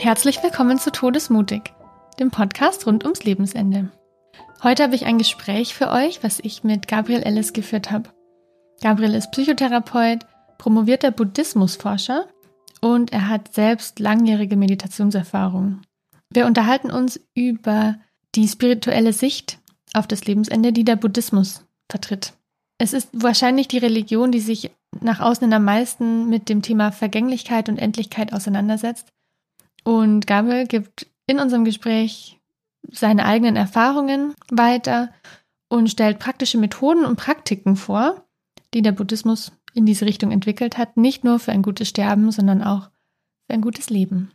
Herzlich willkommen zu Todesmutig, dem Podcast rund ums Lebensende. Heute habe ich ein Gespräch für euch, was ich mit Gabriel Ellis geführt habe. Gabriel ist Psychotherapeut, promovierter Buddhismusforscher und er hat selbst langjährige Meditationserfahrung. Wir unterhalten uns über die spirituelle Sicht auf das Lebensende, die der Buddhismus vertritt. Es ist wahrscheinlich die Religion, die sich nach außen am meisten mit dem Thema Vergänglichkeit und Endlichkeit auseinandersetzt. Und Gabriel gibt in unserem Gespräch seine eigenen Erfahrungen weiter und stellt praktische Methoden und Praktiken vor, die der Buddhismus in diese Richtung entwickelt hat, nicht nur für ein gutes Sterben, sondern auch für ein gutes Leben.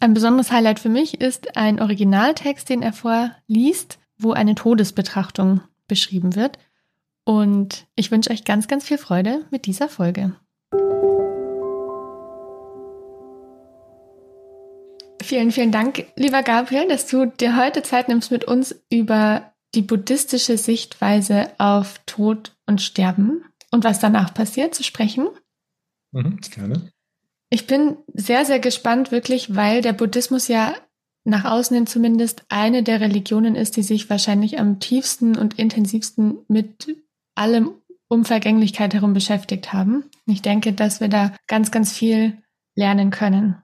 Ein besonderes Highlight für mich ist ein Originaltext, den er vorliest, wo eine Todesbetrachtung beschrieben wird. Und ich wünsche euch ganz, ganz viel Freude mit dieser Folge. Vielen, vielen Dank, lieber Gabriel, dass du dir heute Zeit nimmst, mit uns über die buddhistische Sichtweise auf Tod und Sterben und was danach passiert zu sprechen. Mhm, gerne. Ich bin sehr, sehr gespannt, wirklich, weil der Buddhismus ja nach außen hin zumindest eine der Religionen ist, die sich wahrscheinlich am tiefsten und intensivsten mit allem um Vergänglichkeit herum beschäftigt haben. Ich denke, dass wir da ganz, ganz viel lernen können.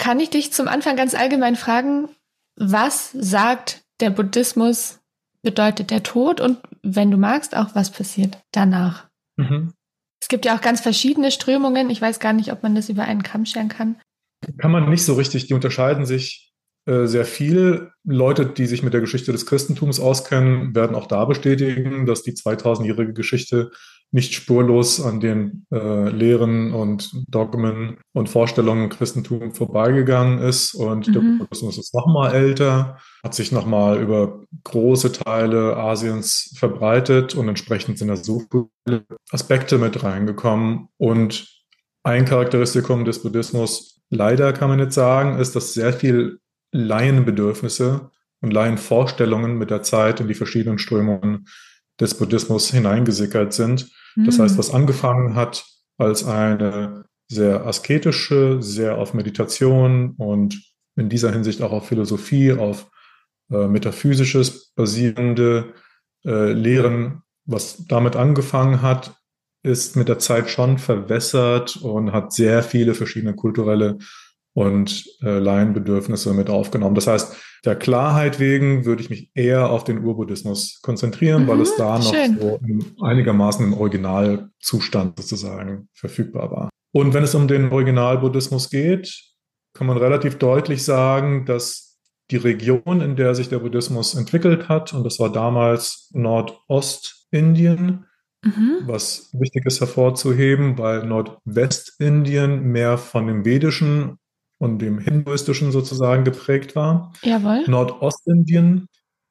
Kann ich dich zum Anfang ganz allgemein fragen, was sagt der Buddhismus bedeutet der Tod und wenn du magst, auch was passiert danach? Mhm. Es gibt ja auch ganz verschiedene Strömungen. Ich weiß gar nicht, ob man das über einen Kamm scheren kann. Kann man nicht so richtig. Die unterscheiden sich äh, sehr viel. Leute, die sich mit der Geschichte des Christentums auskennen, werden auch da bestätigen, dass die 2000-jährige Geschichte nicht spurlos an den äh, Lehren und Dogmen und Vorstellungen im Christentum vorbeigegangen ist. Und mhm. der Buddhismus ist nochmal älter, hat sich nochmal über große Teile Asiens verbreitet und entsprechend sind da so viele Aspekte mit reingekommen. Und ein Charakteristikum des Buddhismus, leider kann man jetzt sagen, ist, dass sehr viel Laienbedürfnisse und Laienvorstellungen mit der Zeit in die verschiedenen Strömungen des Buddhismus hineingesickert sind. Das heißt, was angefangen hat als eine sehr asketische, sehr auf Meditation und in dieser Hinsicht auch auf Philosophie, auf äh, metaphysisches basierende äh, Lehren, was damit angefangen hat, ist mit der Zeit schon verwässert und hat sehr viele verschiedene kulturelle und äh, Laienbedürfnisse mit aufgenommen. Das heißt, der Klarheit wegen würde ich mich eher auf den Urbuddhismus konzentrieren, mhm, weil es da noch so einigermaßen im Originalzustand sozusagen verfügbar war. Und wenn es um den Originalbuddhismus geht, kann man relativ deutlich sagen, dass die Region, in der sich der Buddhismus entwickelt hat, und das war damals Nordostindien, mhm. was wichtig ist hervorzuheben, weil Nordwestindien mehr von dem vedischen und dem Hinduistischen sozusagen geprägt war. Jawohl. Nordostindien,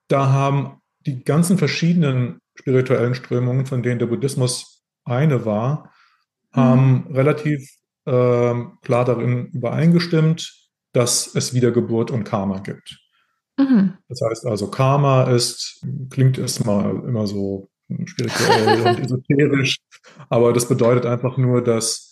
da haben die ganzen verschiedenen spirituellen Strömungen, von denen der Buddhismus eine war, mhm. haben relativ äh, klar darin übereingestimmt, dass es Wiedergeburt und Karma gibt. Mhm. Das heißt also, Karma ist, klingt erstmal immer so spirituell und esoterisch, aber das bedeutet einfach nur, dass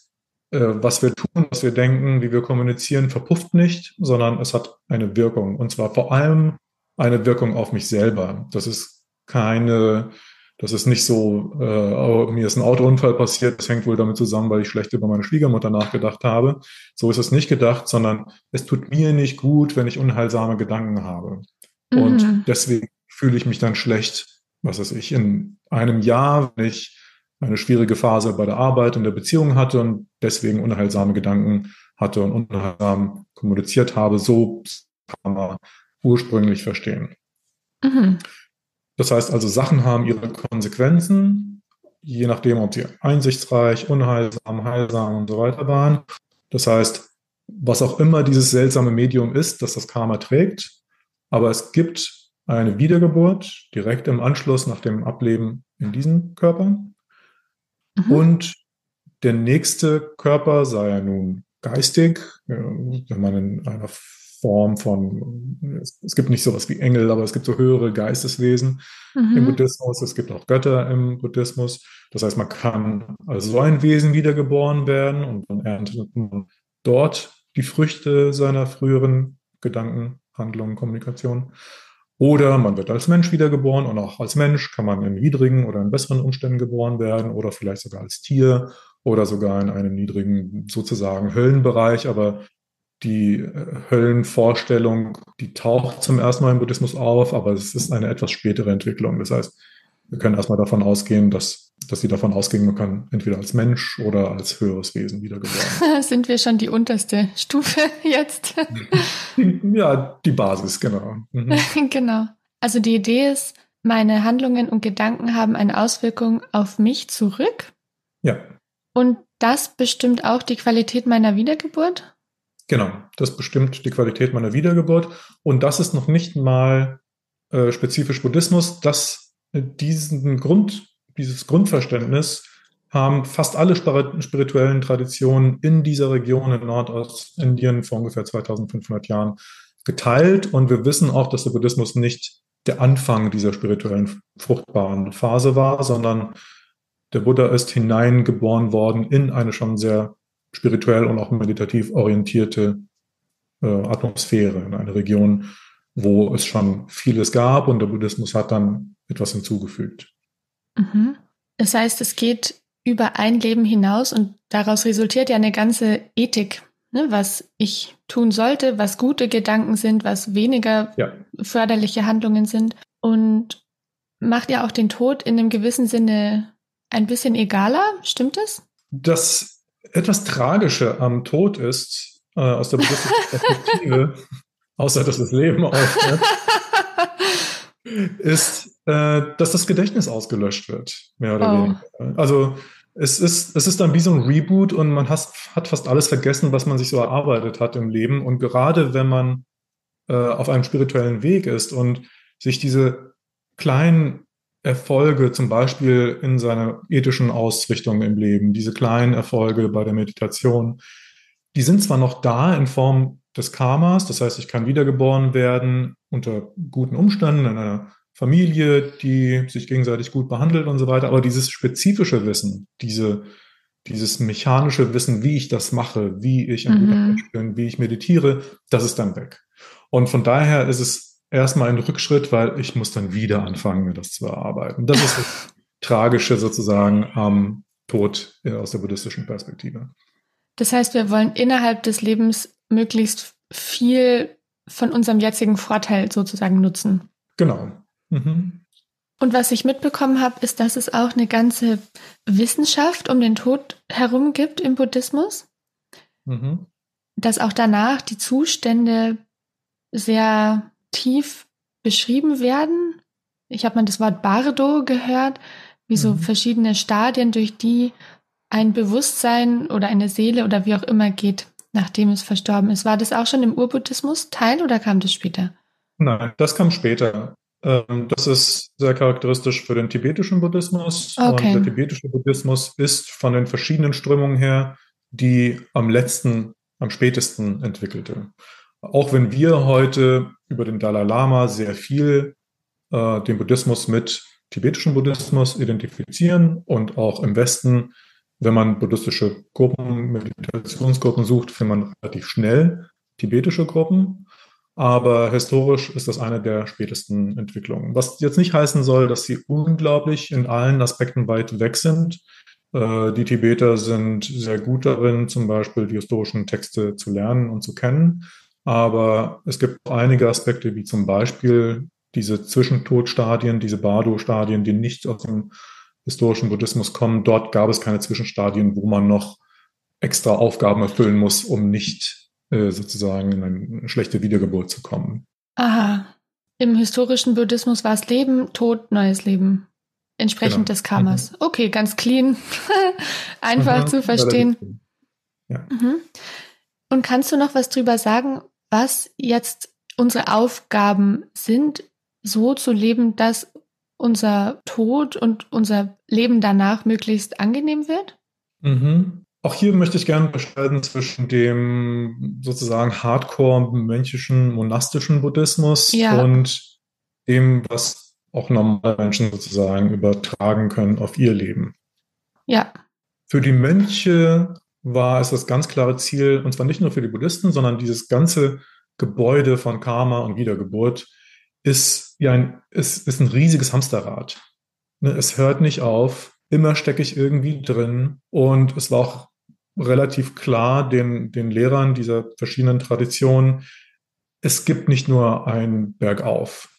was wir tun, was wir denken, wie wir kommunizieren, verpufft nicht, sondern es hat eine Wirkung. Und zwar vor allem eine Wirkung auf mich selber. Das ist keine, das ist nicht so, äh, oh, mir ist ein Autounfall passiert, das hängt wohl damit zusammen, weil ich schlecht über meine Schwiegermutter nachgedacht habe. So ist es nicht gedacht, sondern es tut mir nicht gut, wenn ich unheilsame Gedanken habe. Mhm. Und deswegen fühle ich mich dann schlecht, was weiß ich, in einem Jahr, wenn ich eine schwierige Phase bei der Arbeit in der Beziehung hatte und deswegen unheilsame Gedanken hatte und unheilsam kommuniziert habe. So kann man ursprünglich verstehen. Mhm. Das heißt also, Sachen haben ihre Konsequenzen, je nachdem, ob sie einsichtsreich, unheilsam, heilsam und so weiter waren. Das heißt, was auch immer dieses seltsame Medium ist, das das Karma trägt, aber es gibt eine Wiedergeburt direkt im Anschluss nach dem Ableben in diesem Körper. Mhm. Und der nächste Körper sei ja nun geistig, wenn man in einer Form von, es, gibt nicht sowas wie Engel, aber es gibt so höhere Geisteswesen mhm. im Buddhismus, es gibt auch Götter im Buddhismus. Das heißt, man kann als so ein Wesen wiedergeboren werden und dann erntet man dort die Früchte seiner früheren Gedanken, Handlungen, Kommunikation. Oder man wird als Mensch wiedergeboren und auch als Mensch kann man in niedrigen oder in besseren Umständen geboren werden oder vielleicht sogar als Tier oder sogar in einem niedrigen sozusagen Höllenbereich. Aber die äh, Höllenvorstellung, die taucht zum ersten Mal im Buddhismus auf, aber es ist eine etwas spätere Entwicklung. Das heißt, wir können erstmal davon ausgehen, dass, dass sie davon ausgehen, man kann entweder als Mensch oder als höheres Wesen wiedergeboren. Sind wir schon die unterste Stufe jetzt? ja, die Basis, genau. Mhm. genau. Also die Idee ist, meine Handlungen und Gedanken haben eine Auswirkung auf mich zurück. Ja. Und das bestimmt auch die Qualität meiner Wiedergeburt? Genau, das bestimmt die Qualität meiner Wiedergeburt. Und das ist noch nicht mal äh, spezifisch Buddhismus. Das, äh, diesen Grund, dieses Grundverständnis haben fast alle spirituellen Traditionen in dieser Region in Nordostindien vor ungefähr 2500 Jahren geteilt. Und wir wissen auch, dass der Buddhismus nicht der Anfang dieser spirituellen fruchtbaren Phase war, sondern der Buddha ist hineingeboren worden in eine schon sehr spirituell und auch meditativ orientierte äh, Atmosphäre, in eine Region, wo es schon vieles gab und der Buddhismus hat dann etwas hinzugefügt. Mhm. Das heißt, es geht über ein Leben hinaus und daraus resultiert ja eine ganze Ethik, ne, was ich tun sollte, was gute Gedanken sind, was weniger ja. förderliche Handlungen sind und macht ja auch den Tod in einem gewissen Sinne ein bisschen egaler, stimmt es? Das etwas Tragische am Tod ist, äh, aus der Perspektive, außer dass das Leben aufhört, ist, äh, dass das Gedächtnis ausgelöscht wird, mehr oder oh. weniger. Also es ist, es ist dann wie so ein Reboot und man has, hat fast alles vergessen, was man sich so erarbeitet hat im Leben. Und gerade wenn man äh, auf einem spirituellen Weg ist und sich diese kleinen Erfolge, zum Beispiel in seiner ethischen Ausrichtung im Leben, diese kleinen Erfolge bei der Meditation, die sind zwar noch da in Form des Karmas, das heißt, ich kann wiedergeboren werden unter guten Umständen in einer Familie, die sich gegenseitig gut behandelt und so weiter, aber dieses spezifische Wissen, diese, dieses mechanische Wissen, wie ich das mache, wie ich ein mhm. guter Mensch bin, wie ich meditiere, das ist dann weg. Und von daher ist es erstmal ein Rückschritt, weil ich muss dann wieder anfangen, mir das zu erarbeiten. Das ist das Tragische sozusagen am Tod aus der buddhistischen Perspektive. Das heißt, wir wollen innerhalb des Lebens möglichst viel von unserem jetzigen Vorteil sozusagen nutzen. Genau. Mhm. Und was ich mitbekommen habe, ist, dass es auch eine ganze Wissenschaft um den Tod herum gibt im Buddhismus. Mhm. Dass auch danach die Zustände sehr tief beschrieben werden. Ich habe mal das Wort Bardo gehört, wie mhm. so verschiedene Stadien, durch die ein Bewusstsein oder eine Seele oder wie auch immer geht, nachdem es verstorben ist. War das auch schon im Urbuddhismus Teil oder kam das später? Nein, das kam später. Ähm, das ist sehr charakteristisch für den tibetischen Buddhismus. Okay. Und der tibetische Buddhismus ist von den verschiedenen Strömungen her die am letzten, am spätesten entwickelte. Auch wenn wir heute über den Dalai Lama sehr viel äh, den Buddhismus mit tibetischen Buddhismus identifizieren und auch im Westen, wenn man buddhistische Gruppen, Meditationsgruppen sucht, findet man relativ schnell tibetische Gruppen. Aber historisch ist das eine der spätesten Entwicklungen. Was jetzt nicht heißen soll, dass sie unglaublich in allen Aspekten weit weg sind. Äh, die Tibeter sind sehr gut darin, zum Beispiel die historischen Texte zu lernen und zu kennen. Aber es gibt einige Aspekte, wie zum Beispiel diese Zwischentodstadien, diese Bardo-Stadien, die nicht aus dem historischen Buddhismus kommen. Dort gab es keine Zwischenstadien, wo man noch extra Aufgaben erfüllen muss, um nicht äh, sozusagen in eine schlechte Wiedergeburt zu kommen. Aha. Im historischen Buddhismus war es Leben, Tod, neues Leben. Entsprechend genau. des Karmas. Mhm. Okay, ganz clean. Einfach mhm, zu verstehen. Ja. Mhm. Und kannst du noch was drüber sagen, was jetzt unsere Aufgaben sind, so zu leben, dass unser Tod und unser Leben danach möglichst angenehm wird? Mhm. Auch hier möchte ich gerne unterscheiden zwischen dem sozusagen hardcore-mönchischen, monastischen Buddhismus ja. und dem, was auch normale Menschen sozusagen übertragen können auf ihr Leben. Ja. Für die Mönche war es das ganz klare Ziel, und zwar nicht nur für die Buddhisten, sondern dieses ganze Gebäude von Karma und Wiedergeburt ist ja ein, ist, ist ein riesiges Hamsterrad. Ne, es hört nicht auf, immer stecke ich irgendwie drin. Und es war auch relativ klar den, den Lehrern dieser verschiedenen Traditionen, es gibt nicht nur ein Bergauf,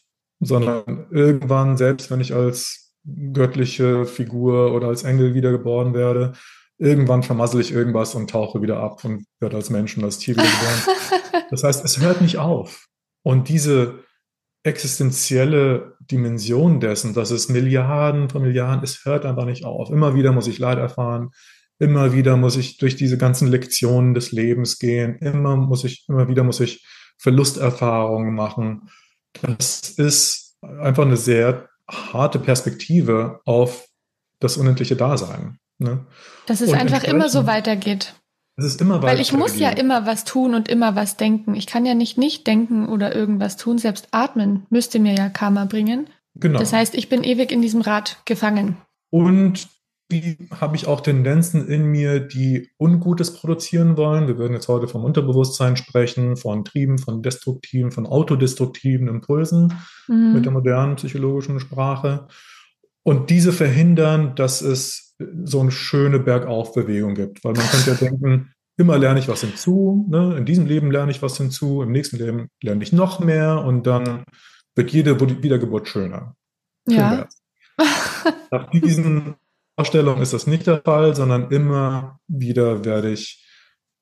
sondern irgendwann, selbst wenn ich als göttliche Figur oder als Engel wiedergeboren werde, irgendwann vermassel ich irgendwas und tauche wieder ab und werde als Mensch und als Tier wiedergeboren. das heißt, es hört nicht auf. Und diese existenzielle Dimension dessen, dass es Milliarden von Milliarden, es hört einfach nicht auf. Immer wieder muss ich Leid erfahren. Immer wieder muss ich durch diese ganzen Lektionen des Lebens gehen. Immer muss ich, immer wieder muss ich Verlusterfahrungen machen. Das ist einfach eine sehr harte Perspektive auf das unendliche Dasein. Ne? Dass es und einfach immer so weitergeht. Es ist immer. Weil ich muss ja immer was tun und immer was denken. Ich kann ja nicht nicht denken oder irgendwas tun. Selbst atmen müsste mir ja Karma bringen. Genau. Das heißt, ich bin ewig in diesem Rad gefangen. Und wie habe ich auch Tendenzen in mir, die Ungutes produzieren wollen. Wir würden jetzt heute vom Unterbewusstsein sprechen, von Trieben, von destruktiven, von autodestruktiven Impulsen mhm. mit der modernen psychologischen Sprache. Und diese verhindern, dass es so eine schöne Bergaufbewegung gibt. Weil man könnte ja denken, immer lerne ich was hinzu, ne? in diesem Leben lerne ich was hinzu, im nächsten Leben lerne ich noch mehr und dann wird jede Wiedergeburt schöner. Ja. Nach diesen Vorstellung ist das nicht der Fall, sondern immer wieder werde ich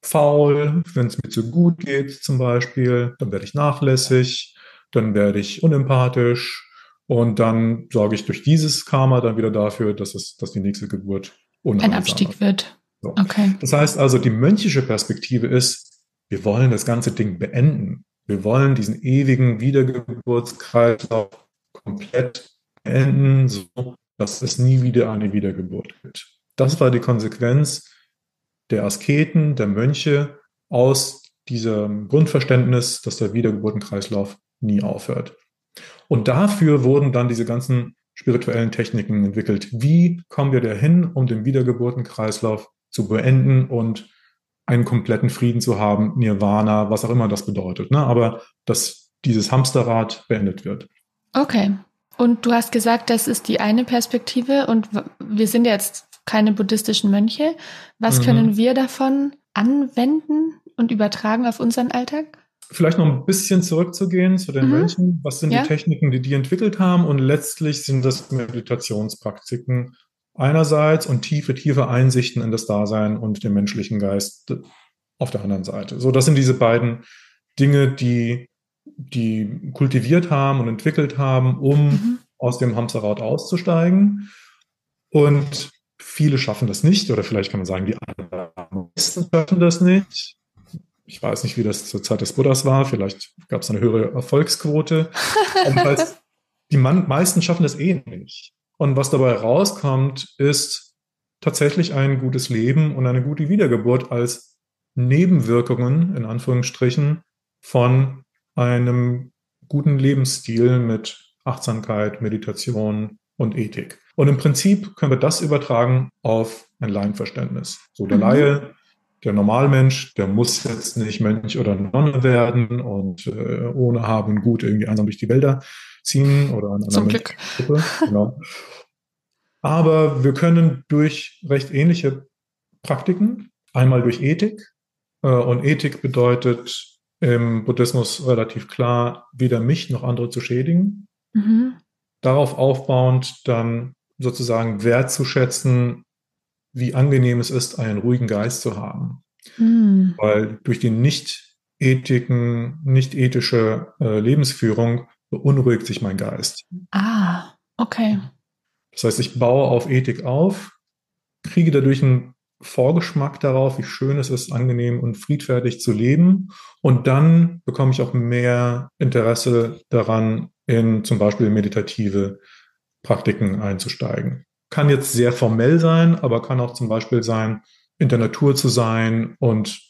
faul, wenn es mir zu gut geht zum Beispiel, dann werde ich nachlässig, dann werde ich unempathisch und dann sorge ich durch dieses Karma dann wieder dafür, dass es, dass die nächste Geburt ein Abstieg wird. So. Okay. Das heißt also, die mönchische Perspektive ist, wir wollen das ganze Ding beenden. Wir wollen diesen ewigen Wiedergeburtskreislauf komplett beenden, so dass es nie wieder eine Wiedergeburt gibt. Das war die Konsequenz der Asketen, der Mönche aus diesem Grundverständnis, dass der Wiedergeburtenkreislauf nie aufhört. Und dafür wurden dann diese ganzen spirituellen Techniken entwickelt. Wie kommen wir dahin, um den Wiedergeburtenkreislauf zu beenden und einen kompletten Frieden zu haben, Nirvana, was auch immer das bedeutet. Ne? Aber dass dieses Hamsterrad beendet wird. Okay. Und du hast gesagt, das ist die eine Perspektive und wir sind jetzt keine buddhistischen Mönche. Was mhm. können wir davon anwenden und übertragen auf unseren Alltag? Vielleicht noch ein bisschen zurückzugehen zu den mhm. Mönchen. Was sind ja. die Techniken, die die entwickelt haben? Und letztlich sind das Meditationspraktiken einerseits und tiefe, tiefe Einsichten in das Dasein und den menschlichen Geist auf der anderen Seite. So, das sind diese beiden Dinge, die die kultiviert haben und entwickelt haben, um mhm. aus dem Hamsterrad auszusteigen. Und viele schaffen das nicht, oder vielleicht kann man sagen, die meisten schaffen das nicht. Ich weiß nicht, wie das zur Zeit des Buddhas war. Vielleicht gab es eine höhere Erfolgsquote. die meisten schaffen das eh nicht. Und was dabei rauskommt, ist tatsächlich ein gutes Leben und eine gute Wiedergeburt als Nebenwirkungen, in Anführungsstrichen, von einem guten Lebensstil mit Achtsamkeit, Meditation und Ethik. Und im Prinzip können wir das übertragen auf ein Laienverständnis. So der mhm. Laie, der Normalmensch, der muss jetzt nicht Mönch oder Nonne werden und äh, ohne Haben Gut irgendwie einsam durch die Wälder ziehen oder an einer Glück. Gruppe. Genau. Aber wir können durch recht ähnliche Praktiken, einmal durch Ethik, äh, und Ethik bedeutet im Buddhismus relativ klar, weder mich noch andere zu schädigen. Mhm. Darauf aufbauend dann sozusagen wertzuschätzen, wie angenehm es ist, einen ruhigen Geist zu haben. Mhm. Weil durch die nicht-ethiken, nicht-ethische äh, Lebensführung beunruhigt sich mein Geist. Ah, okay. Das heißt, ich baue auf Ethik auf, kriege dadurch ein Vorgeschmack darauf, wie schön es ist, angenehm und friedfertig zu leben. Und dann bekomme ich auch mehr Interesse daran, in zum Beispiel meditative Praktiken einzusteigen. Kann jetzt sehr formell sein, aber kann auch zum Beispiel sein, in der Natur zu sein und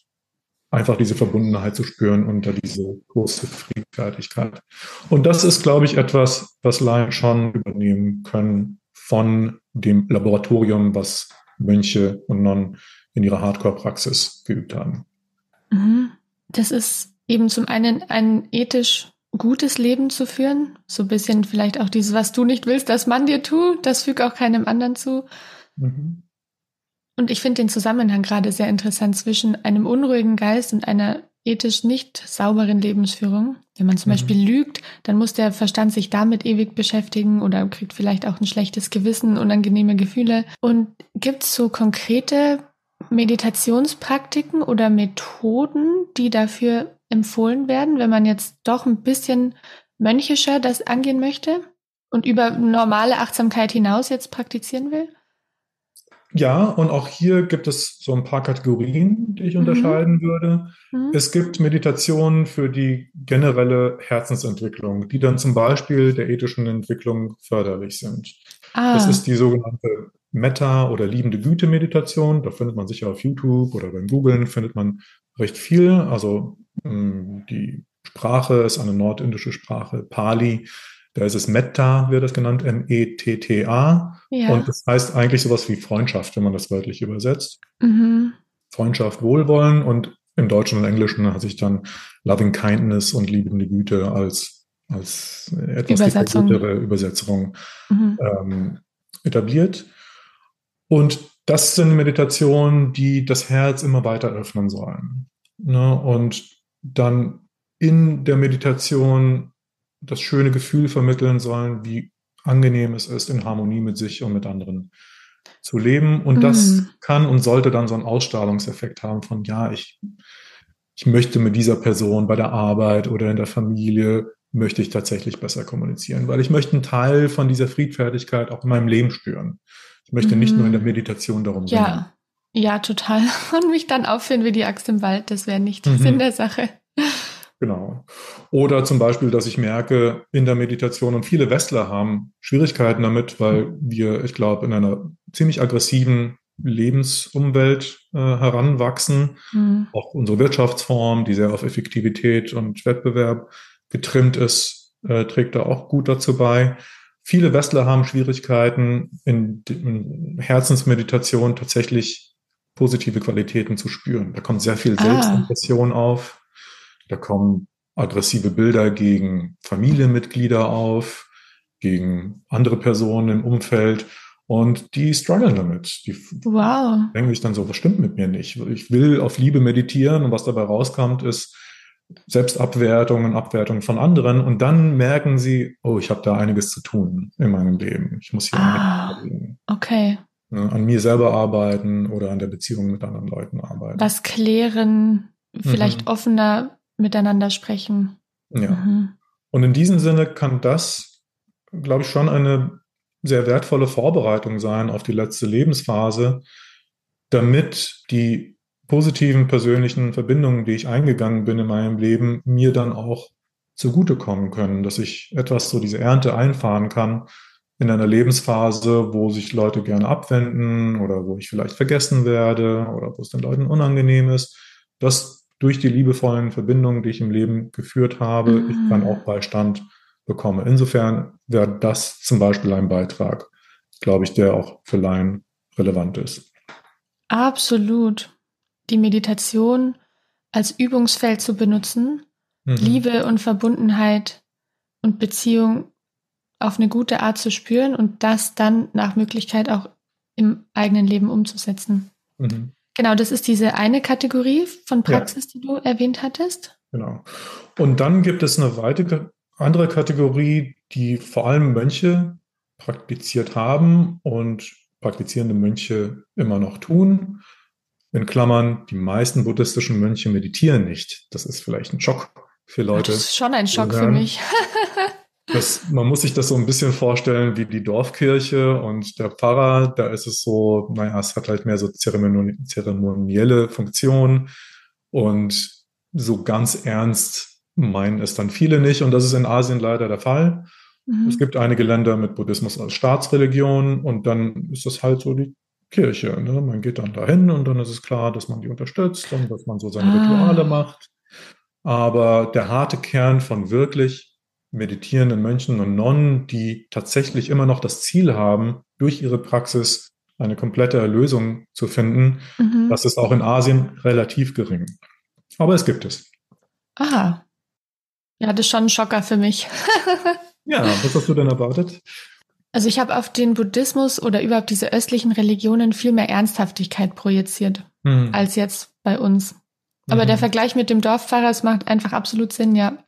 einfach diese Verbundenheit zu spüren unter diese große Friedfertigkeit. Und das ist, glaube ich, etwas, was Laien schon übernehmen können von dem Laboratorium, was Mönche und Nonnen in ihrer Hardcore-Praxis geübt haben. Mhm. Das ist eben zum einen ein ethisch gutes Leben zu führen. So ein bisschen vielleicht auch dieses, was du nicht willst, dass man dir tut, das fügt auch keinem anderen zu. Mhm. Und ich finde den Zusammenhang gerade sehr interessant zwischen einem unruhigen Geist und einer ethisch nicht sauberen Lebensführung. Wenn man zum mhm. Beispiel lügt, dann muss der Verstand sich damit ewig beschäftigen oder kriegt vielleicht auch ein schlechtes Gewissen, unangenehme Gefühle. Und gibt es so konkrete Meditationspraktiken oder Methoden, die dafür empfohlen werden, wenn man jetzt doch ein bisschen mönchischer das angehen möchte und über normale Achtsamkeit hinaus jetzt praktizieren will? Ja, und auch hier gibt es so ein paar Kategorien, die ich mhm. unterscheiden würde. Mhm. Es gibt Meditationen für die generelle Herzensentwicklung, die dann zum Beispiel der ethischen Entwicklung förderlich sind. Ah. Das ist die sogenannte Metta- oder liebende Güte-Meditation. Da findet man sicher auf YouTube oder beim Googlen findet man recht viel. Also hm, die Sprache ist eine nordindische Sprache, Pali. Da ist es Metta, wird das genannt, M-E-T-T-A. Ja. Und das heißt eigentlich sowas wie Freundschaft, wenn man das wörtlich übersetzt. Mhm. Freundschaft, Wohlwollen und im Deutschen und Englischen hat sich dann Loving Kindness und liebende Güte als, als etwas Übersetzung. Übersetzung mhm. ähm, etabliert. Und das sind Meditationen, die das Herz immer weiter öffnen sollen. Ne? Und dann in der Meditation das schöne Gefühl vermitteln sollen, wie angenehm es ist, in Harmonie mit sich und mit anderen zu leben. Und mhm. das kann und sollte dann so einen Ausstrahlungseffekt haben von, ja, ich, ich möchte mit dieser Person bei der Arbeit oder in der Familie, möchte ich tatsächlich besser kommunizieren, weil ich möchte einen Teil von dieser Friedfertigkeit auch in meinem Leben spüren. Ich möchte mhm. nicht nur in der mhm. Meditation darum Ja, ja, total. Und mich dann aufführen wie die Axt im Wald, das wäre nicht mhm. Sinn der Sache. Genau. Oder zum Beispiel, dass ich merke in der Meditation, und viele Westler haben Schwierigkeiten damit, weil wir, ich glaube, in einer ziemlich aggressiven Lebensumwelt äh, heranwachsen. Mhm. Auch unsere Wirtschaftsform, die sehr auf Effektivität und Wettbewerb getrimmt ist, äh, trägt da auch gut dazu bei. Viele Westler haben Schwierigkeiten, in, in Herzensmeditation tatsächlich positive Qualitäten zu spüren. Da kommt sehr viel ah. Selbstimpression ah. auf. Da kommen aggressive Bilder gegen Familienmitglieder auf, gegen andere Personen im Umfeld. Und die strugglen damit. Die wow. denken sich dann so, was stimmt mit mir nicht? Ich will auf Liebe meditieren und was dabei rauskommt, ist Selbstabwertung und Abwertung von anderen. Und dann merken sie, oh, ich habe da einiges zu tun in meinem Leben. Ich muss hier ah, okay. An mir selber arbeiten oder an der Beziehung mit anderen Leuten arbeiten. Was klären, vielleicht mhm. offener miteinander sprechen. Ja. Mhm. Und in diesem Sinne kann das, glaube ich, schon eine sehr wertvolle Vorbereitung sein auf die letzte Lebensphase, damit die positiven persönlichen Verbindungen, die ich eingegangen bin in meinem Leben, mir dann auch zugutekommen können, dass ich etwas so diese Ernte einfahren kann in einer Lebensphase, wo sich Leute gerne abwenden oder wo ich vielleicht vergessen werde oder wo es den Leuten unangenehm ist, dass durch die liebevollen Verbindungen, die ich im Leben geführt habe, mhm. ich dann auch Beistand bekomme. Insofern wäre das zum Beispiel ein Beitrag, glaube ich, der auch für Laien relevant ist. Absolut. Die Meditation als Übungsfeld zu benutzen, mhm. Liebe und Verbundenheit und Beziehung auf eine gute Art zu spüren und das dann nach Möglichkeit auch im eigenen Leben umzusetzen. Mhm. Genau, das ist diese eine Kategorie von Praxis, ja. die du erwähnt hattest. Genau. Und dann gibt es eine weitere andere Kategorie, die vor allem Mönche praktiziert haben und praktizierende Mönche immer noch tun. In Klammern, die meisten buddhistischen Mönche meditieren nicht. Das ist vielleicht ein Schock für Leute. Das ist schon ein Schock für mich. Das, man muss sich das so ein bisschen vorstellen wie die Dorfkirche und der Pfarrer. Da ist es so, naja, es hat halt mehr so zeremoni zeremonielle Funktion und so ganz ernst meinen es dann viele nicht. Und das ist in Asien leider der Fall. Mhm. Es gibt einige Länder mit Buddhismus als Staatsreligion und dann ist das halt so die Kirche. Ne? Man geht dann dahin und dann ist es klar, dass man die unterstützt und dass man so seine ah. Rituale macht. Aber der harte Kern von wirklich meditierenden Mönchen und Nonnen, die tatsächlich immer noch das Ziel haben, durch ihre Praxis eine komplette Erlösung zu finden, mhm. das ist auch in Asien relativ gering. Aber es gibt es. Aha. Ja, das ist schon ein Schocker für mich. ja, was hast du denn erwartet? Also ich habe auf den Buddhismus oder überhaupt diese östlichen Religionen viel mehr Ernsthaftigkeit projiziert mhm. als jetzt bei uns. Aber mhm. der Vergleich mit dem Dorfpfarrer, es macht einfach absolut Sinn, ja.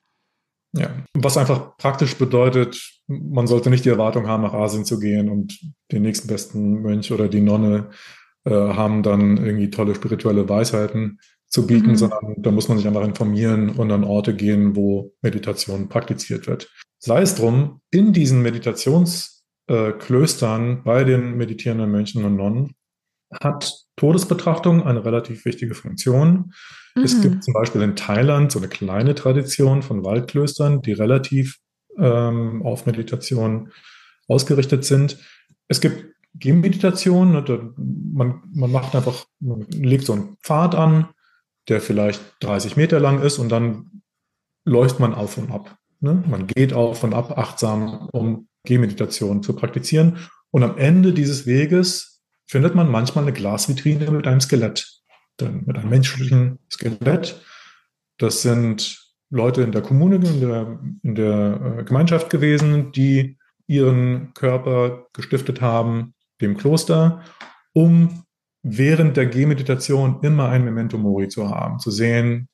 Ja, was einfach praktisch bedeutet, man sollte nicht die Erwartung haben, nach Asien zu gehen und den nächsten besten Mönch oder die Nonne äh, haben dann irgendwie tolle spirituelle Weisheiten zu bieten, mhm. sondern da muss man sich einfach informieren und an Orte gehen, wo Meditation praktiziert wird. Sei es drum, in diesen Meditations- äh, Klöstern bei den meditierenden Mönchen und Nonnen hat Todesbetrachtung eine relativ wichtige Funktion. Mhm. Es gibt zum Beispiel in Thailand so eine kleine Tradition von Waldklöstern, die relativ ähm, auf Meditation ausgerichtet sind. Es gibt Gehmeditation, ne, man, man macht einfach, man legt so einen Pfad an, der vielleicht 30 Meter lang ist und dann läuft man auf und ab. Ne? Man geht auf und ab achtsam, um Gehmeditation zu praktizieren. Und am Ende dieses Weges findet man manchmal eine Glasvitrine mit einem Skelett, mit einem menschlichen Skelett. Das sind Leute in der Kommune, in der, in der äh, Gemeinschaft gewesen, die ihren Körper gestiftet haben, dem Kloster, um während der Gehmeditation immer ein Memento Mori zu haben, zu sehen,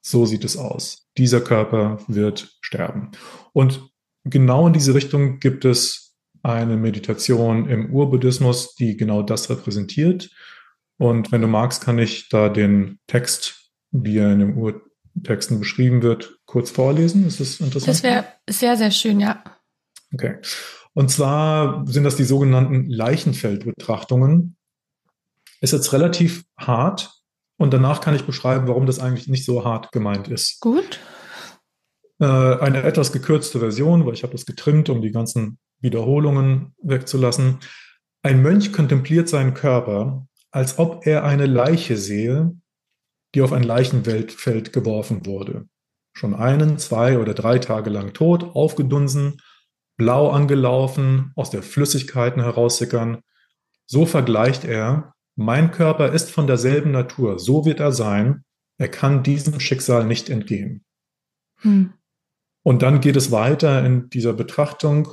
so sieht es aus. Dieser Körper wird sterben. Und genau in diese Richtung gibt es eine Meditation im Urbuddhismus, die genau das repräsentiert. Und wenn du magst, kann ich da den Text, wie er in den Urtexten beschrieben wird, kurz vorlesen. Ist das interessant? Das wäre sehr, sehr schön, ja. Okay. Und zwar sind das die sogenannten Leichenfeldbetrachtungen. Ist jetzt relativ hart und danach kann ich beschreiben, warum das eigentlich nicht so hart gemeint ist. Gut. Äh, eine etwas gekürzte Version, weil ich habe das getrimmt, um die ganzen Wiederholungen wegzulassen. Ein Mönch kontempliert seinen Körper, als ob er eine Leiche sehe, die auf ein Leichenfeld geworfen wurde. Schon einen, zwei oder drei Tage lang tot, aufgedunsen, blau angelaufen, aus der Flüssigkeiten heraussickern. So vergleicht er, mein Körper ist von derselben Natur, so wird er sein, er kann diesem Schicksal nicht entgehen. Hm. Und dann geht es weiter in dieser Betrachtung,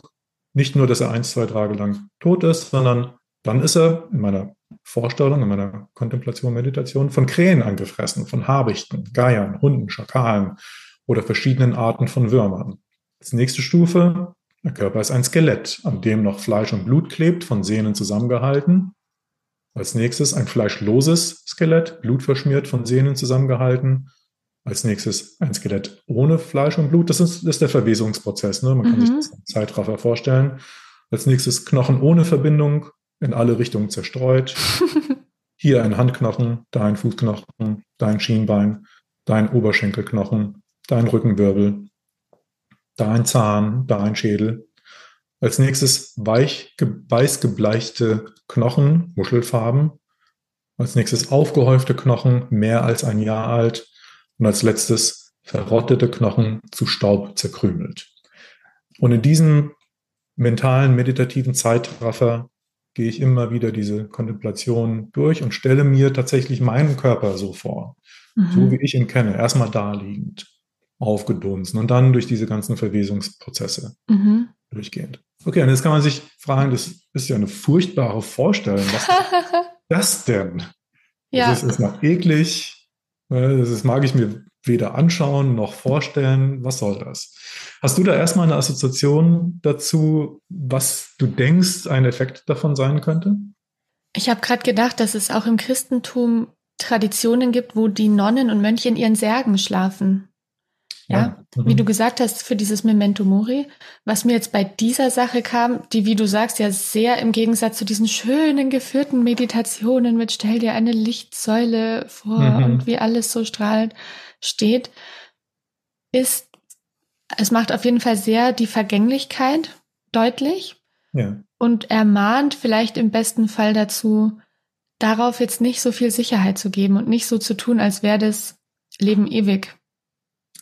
nicht nur, dass er ein, zwei Tage lang tot ist, sondern dann ist er in meiner Vorstellung, in meiner Kontemplation, Meditation von Krähen angefressen, von Habichten, Geiern, Hunden, Schakalen oder verschiedenen Arten von Würmern. Als nächste Stufe, der Körper ist ein Skelett, an dem noch Fleisch und Blut klebt, von Sehnen zusammengehalten. Als nächstes ein fleischloses Skelett, blutverschmiert, von Sehnen zusammengehalten. Als nächstes ein Skelett ohne Fleisch und Blut. Das ist, ist der Verwesungsprozess. Ne? Man kann mhm. sich das als Zeitraffer vorstellen. Als nächstes Knochen ohne Verbindung, in alle Richtungen zerstreut. Hier ein Handknochen, da ein Fußknochen, da ein Schienbein, da ein Oberschenkelknochen, da ein Rückenwirbel, da ein Zahn, da ein Schädel. Als nächstes weich, weiß gebleichte Knochen, Muschelfarben. Als nächstes aufgehäufte Knochen, mehr als ein Jahr alt. Und als letztes verrottete Knochen zu Staub zerkrümelt. Und in diesem mentalen, meditativen Zeitraffer gehe ich immer wieder diese Kontemplation durch und stelle mir tatsächlich meinen Körper so vor, mhm. so wie ich ihn kenne, erstmal da liegend, aufgedunsen und dann durch diese ganzen Verwesungsprozesse mhm. durchgehend. Okay, und jetzt kann man sich fragen, das ist ja eine furchtbare Vorstellung. Was ist das denn? Ja. Das ist erstmal eklig, Ne, das mag ich mir weder anschauen noch vorstellen. Was soll das? Hast du da erstmal eine Assoziation dazu, was du denkst, ein Effekt davon sein könnte? Ich habe gerade gedacht, dass es auch im Christentum Traditionen gibt, wo die Nonnen und Mönche in ihren Särgen schlafen. Ja, mhm. wie du gesagt hast, für dieses Memento Mori, was mir jetzt bei dieser Sache kam, die, wie du sagst, ja sehr im Gegensatz zu diesen schönen geführten Meditationen mit stell dir eine Lichtsäule vor mhm. und wie alles so strahlend steht, ist, es macht auf jeden Fall sehr die Vergänglichkeit deutlich ja. und ermahnt vielleicht im besten Fall dazu, darauf jetzt nicht so viel Sicherheit zu geben und nicht so zu tun, als wäre das Leben ewig.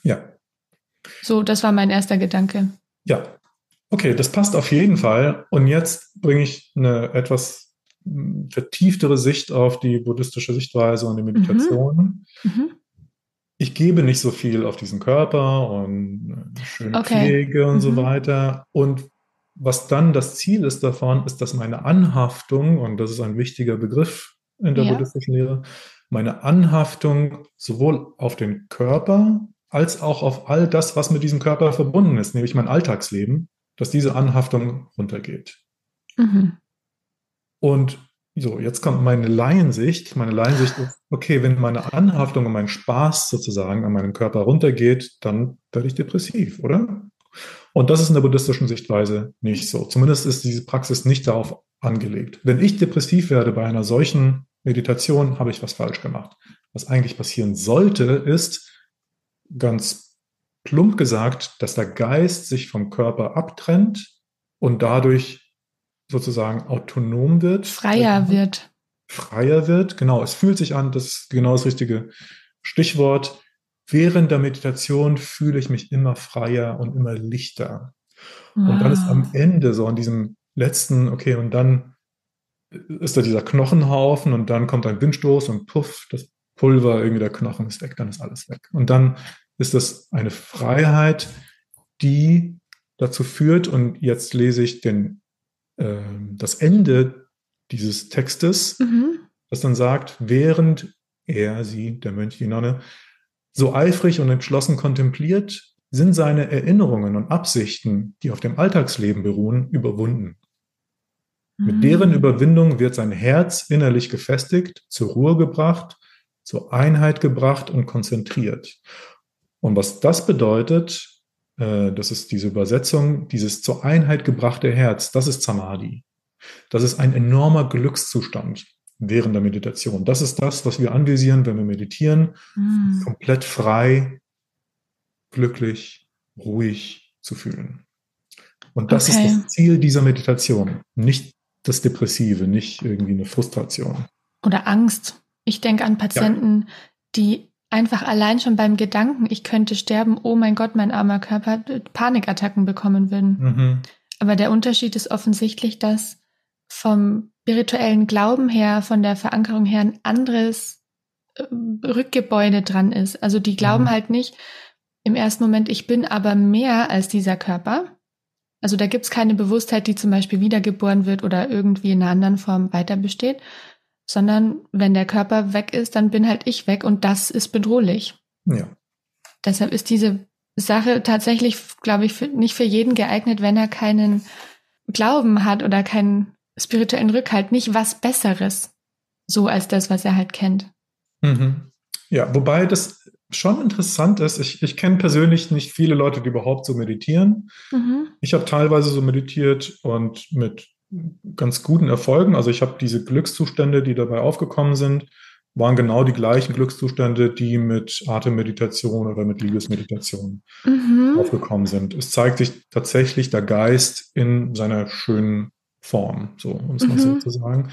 Ja, so, das war mein erster Gedanke. Ja. Okay, das passt auf jeden Fall. Und jetzt bringe ich eine etwas vertieftere Sicht auf die buddhistische Sichtweise und die Meditation. Mhm. Mhm. Ich gebe nicht so viel auf diesen Körper und äh, schöne okay. Pflege und mhm. so weiter. Und was dann das Ziel ist davon, ist, dass meine Anhaftung, und das ist ein wichtiger Begriff in der ja. buddhistischen Lehre, meine Anhaftung sowohl auf den Körper als auch auf all das, was mit diesem Körper verbunden ist, nämlich mein Alltagsleben, dass diese Anhaftung runtergeht. Mhm. Und so, jetzt kommt meine Laiensicht. Meine Laiensicht ist, okay, wenn meine Anhaftung und mein Spaß sozusagen an meinem Körper runtergeht, dann werde ich depressiv, oder? Und das ist in der buddhistischen Sichtweise nicht so. Zumindest ist diese Praxis nicht darauf angelegt. Wenn ich depressiv werde bei einer solchen Meditation, habe ich was falsch gemacht. Was eigentlich passieren sollte, ist, ganz plump gesagt, dass der Geist sich vom Körper abtrennt und dadurch sozusagen autonom wird. Freier wird. Freier wird, genau. Es fühlt sich an, das ist genau das richtige Stichwort. Während der Meditation fühle ich mich immer freier und immer lichter. Wow. Und dann ist am Ende so an diesem letzten, okay, und dann ist da dieser Knochenhaufen und dann kommt ein Windstoß und puff, das Pulver, irgendwie der Knochen ist weg, dann ist alles weg. Und dann ist das eine Freiheit, die dazu führt, und jetzt lese ich den, äh, das Ende dieses Textes, mhm. das dann sagt, während er, sie, der Mönch, die Nonne, so eifrig und entschlossen kontempliert, sind seine Erinnerungen und Absichten, die auf dem Alltagsleben beruhen, überwunden. Mit mhm. deren Überwindung wird sein Herz innerlich gefestigt, zur Ruhe gebracht, zur Einheit gebracht und konzentriert. Und was das bedeutet, äh, das ist diese Übersetzung, dieses zur Einheit gebrachte Herz, das ist Samadhi. Das ist ein enormer Glückszustand während der Meditation. Das ist das, was wir anvisieren, wenn wir meditieren, mhm. komplett frei, glücklich, ruhig zu fühlen. Und das okay. ist das Ziel dieser Meditation, nicht das Depressive, nicht irgendwie eine Frustration. Oder Angst. Ich denke an Patienten, ja. die einfach allein schon beim Gedanken, ich könnte sterben, oh mein Gott, mein armer Körper, Panikattacken bekommen würden. Mhm. Aber der Unterschied ist offensichtlich, dass vom spirituellen Glauben her, von der Verankerung her ein anderes äh, Rückgebäude dran ist. Also die glauben mhm. halt nicht im ersten Moment, ich bin aber mehr als dieser Körper. Also da gibt's keine Bewusstheit, die zum Beispiel wiedergeboren wird oder irgendwie in einer anderen Form weiter besteht, sondern wenn der Körper weg ist, dann bin halt ich weg und das ist bedrohlich. Ja. Deshalb ist diese Sache tatsächlich, glaube ich, für, nicht für jeden geeignet, wenn er keinen Glauben hat oder keinen spirituellen Rückhalt, nicht was Besseres, so als das, was er halt kennt. Mhm. Ja, wobei das schon interessant ist. Ich, ich kenne persönlich nicht viele Leute, die überhaupt so meditieren. Mhm. Ich habe teilweise so meditiert und mit ganz guten Erfolgen. Also ich habe diese Glückszustände, die dabei aufgekommen sind, waren genau die gleichen Glückszustände, die mit Atemmeditation oder mit Liebesmeditation mhm. aufgekommen sind. Es zeigt sich tatsächlich der Geist in seiner schönen Form, so um es mal so mhm. zu sagen.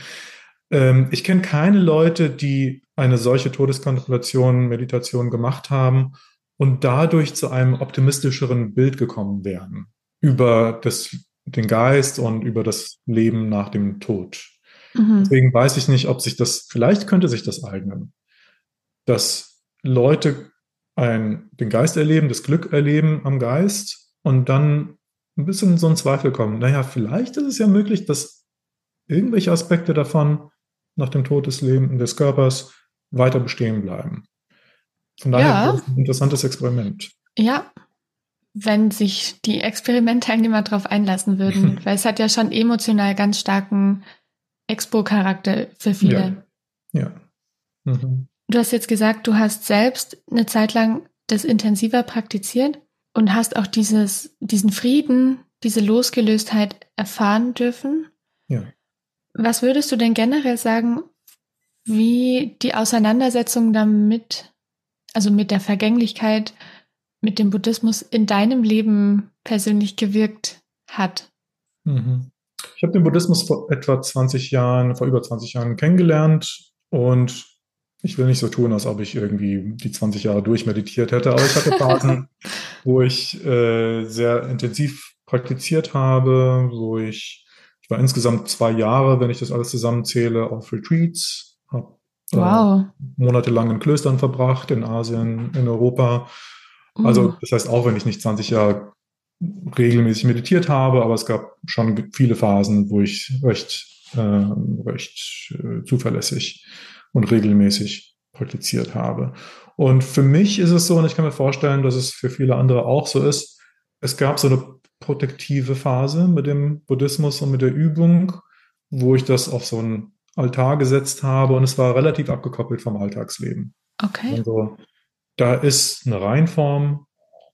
Ähm, ich kenne keine Leute, die eine solche Todeskontemplation, Meditation gemacht haben und dadurch zu einem optimistischeren Bild gekommen wären über das den Geist und über das Leben nach dem Tod. Mhm. Deswegen weiß ich nicht, ob sich das, vielleicht könnte sich das eignen, dass Leute ein, den Geist erleben, das Glück erleben am Geist und dann ein bisschen in so einen Zweifel kommen. Naja, vielleicht ist es ja möglich, dass irgendwelche Aspekte davon nach dem Tod des Lebens, des Körpers weiter bestehen bleiben. Von daher ja. ein interessantes Experiment. Ja, wenn sich die Experimentteilnehmer darauf einlassen würden, weil es hat ja schon emotional ganz starken Expo-Charakter für viele. Ja. ja. Mhm. Du hast jetzt gesagt, du hast selbst eine Zeit lang das intensiver praktiziert und hast auch dieses, diesen Frieden, diese Losgelöstheit erfahren dürfen. Ja. Was würdest du denn generell sagen, wie die Auseinandersetzung damit, also mit der Vergänglichkeit, mit dem Buddhismus in deinem Leben persönlich gewirkt hat? Mhm. Ich habe den Buddhismus vor etwa 20 Jahren, vor über 20 Jahren kennengelernt und ich will nicht so tun, als ob ich irgendwie die 20 Jahre durchmeditiert hätte, aber ich hatte Phasen, wo ich äh, sehr intensiv praktiziert habe, wo ich ich war insgesamt zwei Jahre, wenn ich das alles zusammenzähle, auf Retreats, habe wow. äh, monatelang in Klöstern verbracht, in Asien, in Europa. Also das heißt, auch wenn ich nicht 20 Jahre regelmäßig meditiert habe, aber es gab schon viele Phasen, wo ich recht, äh, recht äh, zuverlässig und regelmäßig praktiziert habe. Und für mich ist es so, und ich kann mir vorstellen, dass es für viele andere auch so ist, es gab so eine protektive Phase mit dem Buddhismus und mit der Übung, wo ich das auf so einen Altar gesetzt habe und es war relativ abgekoppelt vom Alltagsleben. Okay. Also da ist eine Reinform,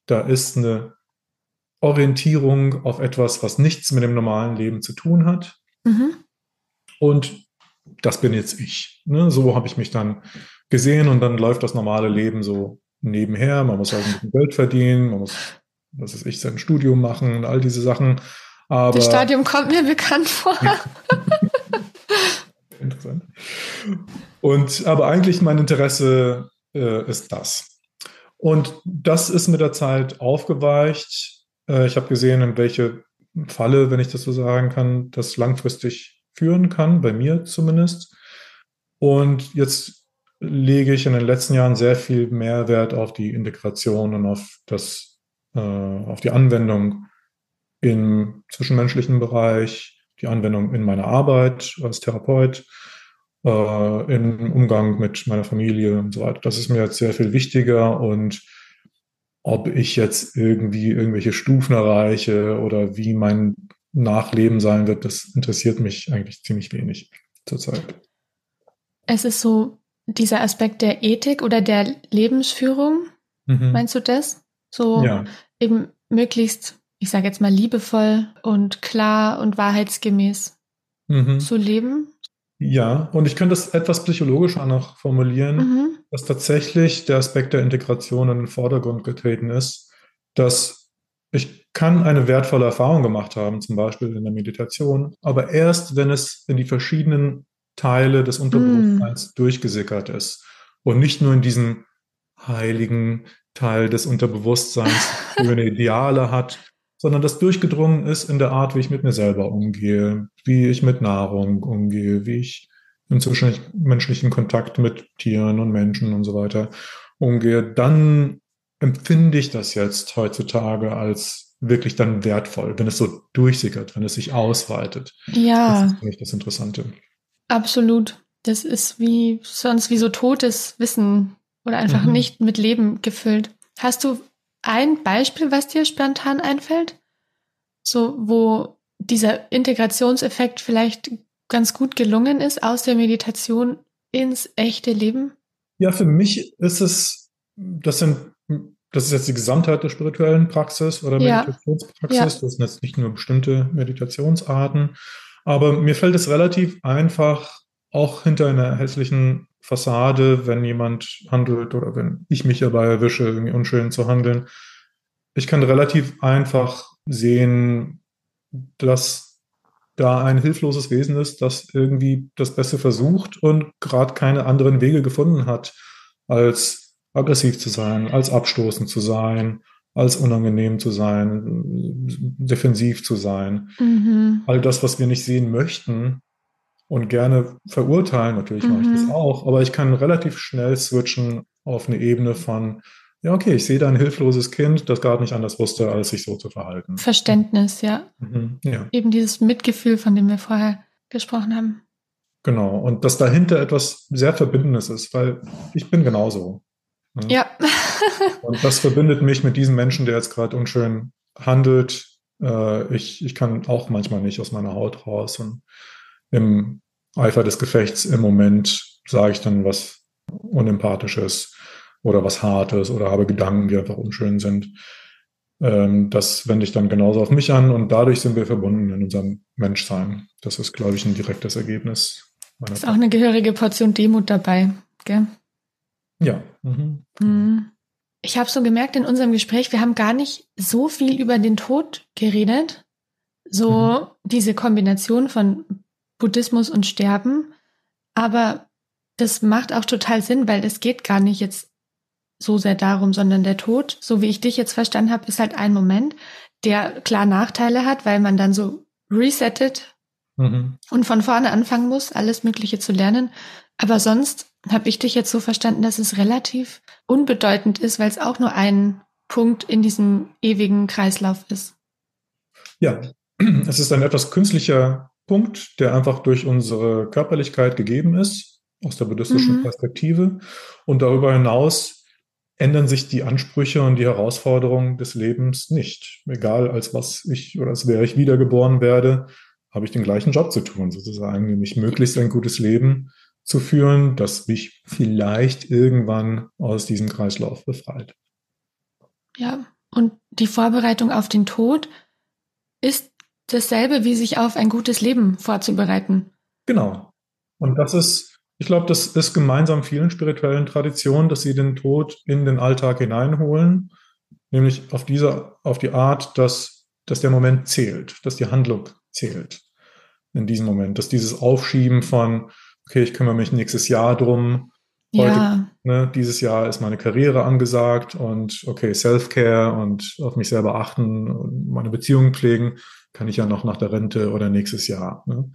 da ist eine Orientierung auf etwas, was nichts mit dem normalen Leben zu tun hat. Mhm. Und das bin jetzt ich. Ne? So habe ich mich dann gesehen und dann läuft das normale Leben so nebenher. Man muss halt ein bisschen Geld verdienen, man muss, was weiß ich, sein Studium machen und all diese Sachen. Aber das Stadium kommt mir bekannt vor. Interessant. Und aber eigentlich mein Interesse äh, ist das. Und das ist mit der Zeit aufgeweicht. Äh, ich habe gesehen, in welche Falle, wenn ich das so sagen kann, das langfristig führen kann, bei mir zumindest. Und jetzt lege ich in den letzten Jahren sehr viel mehr Wert auf die Integration und auf das, äh, auf die Anwendung im zwischenmenschlichen Bereich, die Anwendung in meiner Arbeit als Therapeut, äh, im Umgang mit meiner Familie und so weiter. Das ist mir jetzt sehr viel wichtiger und ob ich jetzt irgendwie irgendwelche Stufen erreiche oder wie mein Nachleben sein wird, das interessiert mich eigentlich ziemlich wenig zurzeit. Es ist so dieser Aspekt der Ethik oder der Lebensführung, mhm. meinst du das? So ja. eben möglichst, ich sage jetzt mal, liebevoll und klar und wahrheitsgemäß mhm. zu leben? Ja, und ich könnte das etwas psychologischer noch formulieren, mhm. dass tatsächlich der Aspekt der Integration in den Vordergrund getreten ist, dass ich kann eine wertvolle Erfahrung gemacht haben, zum Beispiel in der Meditation, aber erst, wenn es in die verschiedenen Teile des Unterbewusstseins mm. durchgesickert ist und nicht nur in diesen heiligen Teil des Unterbewusstseins, wo eine Ideale hat, sondern das durchgedrungen ist in der Art, wie ich mit mir selber umgehe, wie ich mit Nahrung umgehe, wie ich im zwischenmenschlichen Kontakt mit Tieren und Menschen und so weiter umgehe, dann empfinde ich das jetzt heutzutage als wirklich dann wertvoll, wenn es so durchsickert, wenn es sich ausweitet. Ja. Das ist für mich das Interessante. Absolut. Das ist wie sonst wie so totes Wissen oder einfach mhm. nicht mit Leben gefüllt. Hast du ein Beispiel, was dir spontan einfällt? So, wo dieser Integrationseffekt vielleicht ganz gut gelungen ist aus der Meditation ins echte Leben? Ja, für mich ist es, das sind, das ist jetzt die Gesamtheit der spirituellen Praxis oder Meditationspraxis. Ja. Das sind jetzt nicht nur bestimmte Meditationsarten. Aber mir fällt es relativ einfach, auch hinter einer hässlichen Fassade, wenn jemand handelt oder wenn ich mich dabei erwische, irgendwie unschön zu handeln. Ich kann relativ einfach sehen, dass da ein hilfloses Wesen ist, das irgendwie das Beste versucht und gerade keine anderen Wege gefunden hat, als aggressiv zu sein, als abstoßend zu sein, als unangenehm zu sein, defensiv zu sein. Mhm. All das, was wir nicht sehen möchten und gerne verurteilen, natürlich mhm. mache ich das mhm. auch, aber ich kann relativ schnell switchen auf eine Ebene von, ja, okay, ich sehe da ein hilfloses Kind, das gerade nicht anders wusste, als sich so zu verhalten. Verständnis, ja. Mhm, ja. Eben dieses Mitgefühl, von dem wir vorher gesprochen haben. Genau, und dass dahinter etwas sehr Verbindendes ist, weil ich bin genauso. Ne? Ja. und das verbindet mich mit diesem Menschen, der jetzt gerade unschön handelt. Äh, ich, ich kann auch manchmal nicht aus meiner Haut raus. Und im Eifer des Gefechts im Moment sage ich dann was Unempathisches oder was Hartes oder habe Gedanken, die einfach unschön sind. Ähm, das wende ich dann genauso auf mich an und dadurch sind wir verbunden in unserem Menschsein. Das ist, glaube ich, ein direktes Ergebnis. Ist auch eine gehörige Portion Demut dabei, gell? Ja. Mhm. mhm. Ich habe so gemerkt in unserem Gespräch, wir haben gar nicht so viel über den Tod geredet. So mhm. diese Kombination von Buddhismus und Sterben. Aber das macht auch total Sinn, weil es geht gar nicht jetzt so sehr darum, sondern der Tod, so wie ich dich jetzt verstanden habe, ist halt ein Moment, der klar Nachteile hat, weil man dann so resettet mhm. und von vorne anfangen muss, alles Mögliche zu lernen. Aber sonst habe ich dich jetzt so verstanden, dass es relativ unbedeutend ist, weil es auch nur ein Punkt in diesem ewigen Kreislauf ist. Ja, es ist ein etwas künstlicher Punkt, der einfach durch unsere Körperlichkeit gegeben ist, aus der buddhistischen mhm. Perspektive. Und darüber hinaus ändern sich die Ansprüche und die Herausforderungen des Lebens nicht. Egal als was ich oder als wäre ich wiedergeboren werde, habe ich den gleichen Job zu tun, sozusagen, nämlich möglichst ein gutes Leben zu führen, das mich vielleicht irgendwann aus diesem Kreislauf befreit. Ja, und die Vorbereitung auf den Tod ist dasselbe, wie sich auf ein gutes Leben vorzubereiten. Genau. Und das ist, ich glaube, das ist gemeinsam vielen spirituellen Traditionen, dass sie den Tod in den Alltag hineinholen, nämlich auf diese, auf die Art, dass, dass der Moment zählt, dass die Handlung zählt in diesem Moment, dass dieses Aufschieben von, okay, ich kümmere mich nächstes Jahr drum, Heute, ja. ne, dieses Jahr ist meine Karriere angesagt und okay, Self-Care und auf mich selber achten und meine Beziehungen pflegen, kann ich ja noch nach der Rente oder nächstes Jahr. Ne?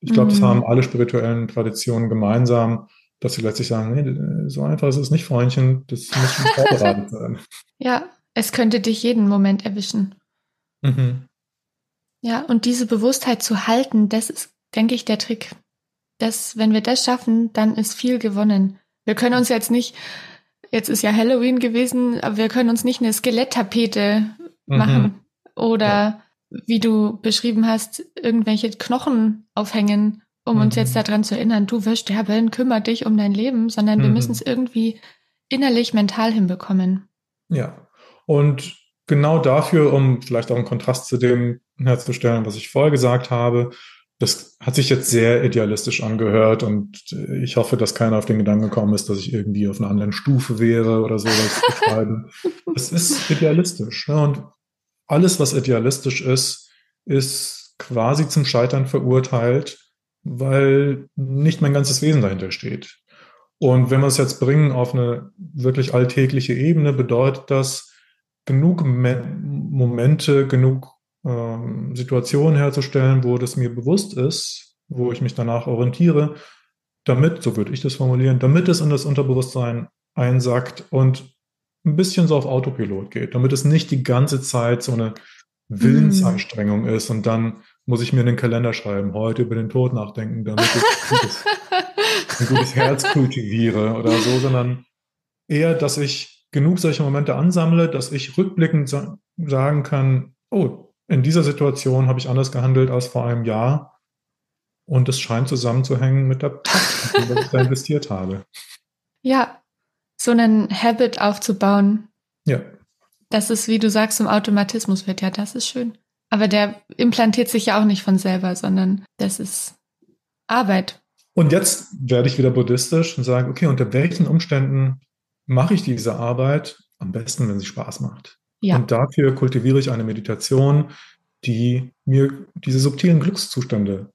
Ich glaube, mhm. das haben alle spirituellen Traditionen gemeinsam, dass sie letztlich sagen, nee, so einfach ist es nicht, Freundchen, das muss schon vorbereitet sein. Ja, es könnte dich jeden Moment erwischen. Mhm. Ja, und diese Bewusstheit zu halten, das ist, denke ich, der Trick. Das, wenn wir das schaffen, dann ist viel gewonnen. Wir können uns jetzt nicht, jetzt ist ja Halloween gewesen, aber wir können uns nicht eine Skeletttapete mhm. machen oder ja. Wie du beschrieben hast, irgendwelche Knochen aufhängen, um mhm. uns jetzt daran zu erinnern, du wirst sterben, kümmere dich um dein Leben, sondern mhm. wir müssen es irgendwie innerlich, mental hinbekommen. Ja. Und genau dafür, um vielleicht auch einen Kontrast zu dem herzustellen, was ich vorher gesagt habe, das hat sich jetzt sehr idealistisch angehört und ich hoffe, dass keiner auf den Gedanken gekommen ist, dass ich irgendwie auf einer anderen Stufe wäre oder sowas beschreiben. Es ist idealistisch. Ne? Und alles, was idealistisch ist, ist quasi zum Scheitern verurteilt, weil nicht mein ganzes Wesen dahinter steht. Und wenn wir es jetzt bringen auf eine wirklich alltägliche Ebene, bedeutet das, genug Momente, genug ähm, Situationen herzustellen, wo das mir bewusst ist, wo ich mich danach orientiere, damit, so würde ich das formulieren, damit es in das Unterbewusstsein einsackt und ein bisschen so auf Autopilot geht, damit es nicht die ganze Zeit so eine Willensanstrengung mm. ist und dann muss ich mir in den Kalender schreiben, heute über den Tod nachdenken, damit ich ein gutes, ein gutes Herz kultiviere oder so, sondern eher, dass ich genug solche Momente ansammle, dass ich rückblickend sagen kann, oh, in dieser Situation habe ich anders gehandelt als vor einem Jahr. Und es scheint zusammenzuhängen mit der Zeit, die ich da investiert habe. Ja, so einen Habit aufzubauen. Ja. Dass es, wie du sagst, zum Automatismus wird. Ja, das ist schön. Aber der implantiert sich ja auch nicht von selber, sondern das ist Arbeit. Und jetzt werde ich wieder buddhistisch und sage, okay, unter welchen Umständen mache ich diese Arbeit? Am besten, wenn sie Spaß macht. Ja. Und dafür kultiviere ich eine Meditation, die mir diese subtilen Glückszustände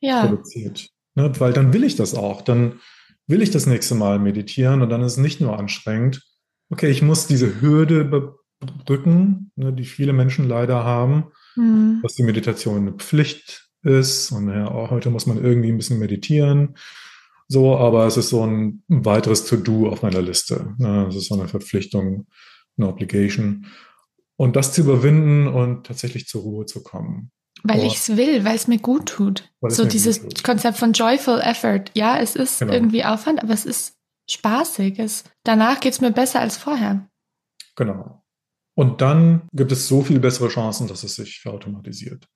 ja. produziert. Ne? Weil dann will ich das auch. Dann will ich das nächste Mal meditieren und dann ist es nicht nur anstrengend. Okay, ich muss diese Hürde überbrücken, ne, die viele Menschen leider haben, mhm. dass die Meditation eine Pflicht ist und ja, auch heute muss man irgendwie ein bisschen meditieren. So, aber es ist so ein weiteres To-Do auf meiner Liste. Ne? Es ist so eine Verpflichtung, eine Obligation. Und das zu überwinden und tatsächlich zur Ruhe zu kommen. Weil ich es will, weil es mir gut tut. So dieses tut. Konzept von joyful effort. Ja, es ist genau. irgendwie Aufwand, aber es ist spaßig. Es, danach geht es mir besser als vorher. Genau. Und dann gibt es so viel bessere Chancen, dass es sich verautomatisiert.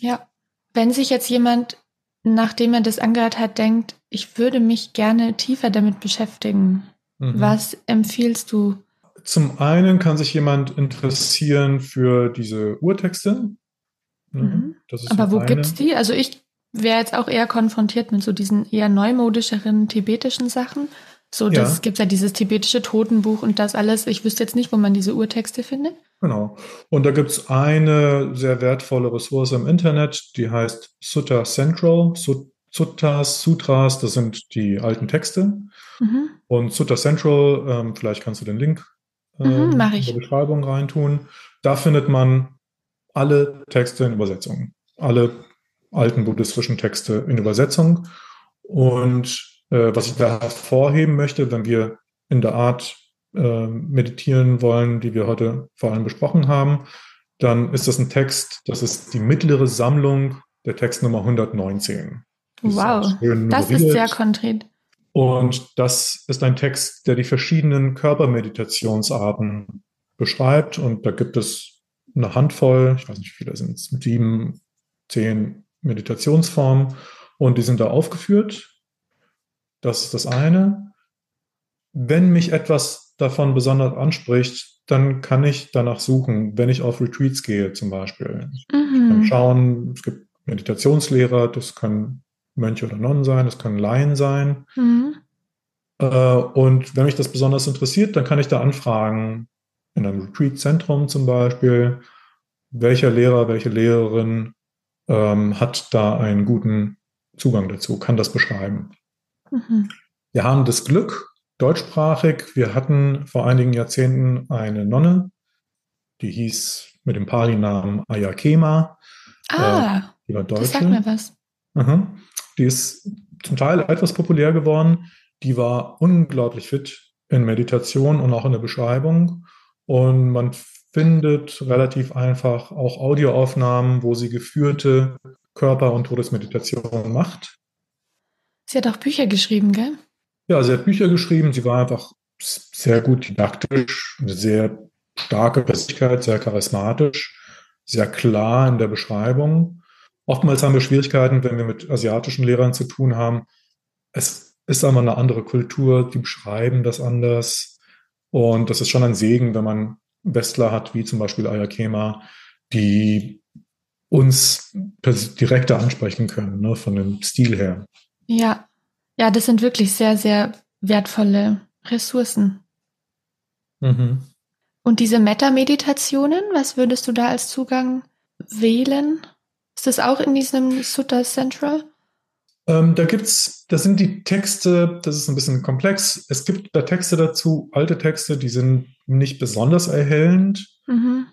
Ja. Wenn sich jetzt jemand, nachdem er das angehört hat, denkt, ich würde mich gerne tiefer damit beschäftigen, mhm. was empfiehlst du? Zum einen kann sich jemand interessieren für diese Urtexte. Mhm. mhm. Aber wo gibt es die? Also ich wäre jetzt auch eher konfrontiert mit so diesen eher neumodischeren tibetischen Sachen. So, das ja. gibt ja dieses tibetische Totenbuch und das alles. Ich wüsste jetzt nicht, wo man diese Urtexte findet. Genau. Und da gibt es eine sehr wertvolle Ressource im Internet, die heißt Sutta Central. Suttas, Sutras, das sind die alten Texte. Mhm. Und Sutta Central, ähm, vielleicht kannst du den Link mhm, ähm, in der Beschreibung reintun. Da findet man alle Texte in Übersetzungen. Alle alten buddhistischen Texte in Übersetzung. Und äh, was ich da hervorheben möchte, wenn wir in der Art äh, meditieren wollen, die wir heute vor allem besprochen haben, dann ist das ein Text, das ist die mittlere Sammlung der Textnummer 119. Das wow, ist das ist sehr konkret. Und das ist ein Text, der die verschiedenen Körpermeditationsarten beschreibt. Und da gibt es eine Handvoll, ich weiß nicht, wie viele sind es, sieben, zehn Meditationsformen. Und die sind da aufgeführt. Das ist das eine. Wenn mich etwas davon besonders anspricht, dann kann ich danach suchen, wenn ich auf Retreats gehe zum Beispiel. Mhm. Ich kann schauen, es gibt Meditationslehrer, das können Mönche oder Nonnen sein, das können Laien sein. Mhm. Äh, und wenn mich das besonders interessiert, dann kann ich da anfragen, in einem Retreat-Zentrum zum Beispiel, welcher Lehrer, welche Lehrerin ähm, hat da einen guten Zugang dazu, kann das beschreiben. Mhm. Wir haben das Glück, deutschsprachig, wir hatten vor einigen Jahrzehnten eine Nonne, die hieß mit dem Pali-Namen Ayakema. Ah, äh, die war Deutsche. das sagt mir was. Aha. Die ist zum Teil etwas populär geworden. Die war unglaublich fit in Meditation und auch in der Beschreibung. Und man findet relativ einfach auch Audioaufnahmen, wo sie geführte Körper- und Todesmeditation macht. Sie hat auch Bücher geschrieben, gell? Ja, sie hat Bücher geschrieben. Sie war einfach sehr gut didaktisch, eine sehr starke Persönlichkeit, sehr charismatisch, sehr klar in der Beschreibung. Oftmals haben wir Schwierigkeiten, wenn wir mit asiatischen Lehrern zu tun haben. Es ist einmal eine andere Kultur, die beschreiben das anders. Und das ist schon ein Segen, wenn man Westler hat, wie zum Beispiel Ayakema, die uns direkter ansprechen können, ne, von dem Stil her. Ja, ja, das sind wirklich sehr, sehr wertvolle Ressourcen. Mhm. Und diese Meta-Meditationen, was würdest du da als Zugang wählen? Ist das auch in diesem Sutta Central? Ähm, da gibt's, da sind die Texte, das ist ein bisschen komplex. Es gibt da Texte dazu, alte Texte, die sind nicht besonders erhellend. Mhm.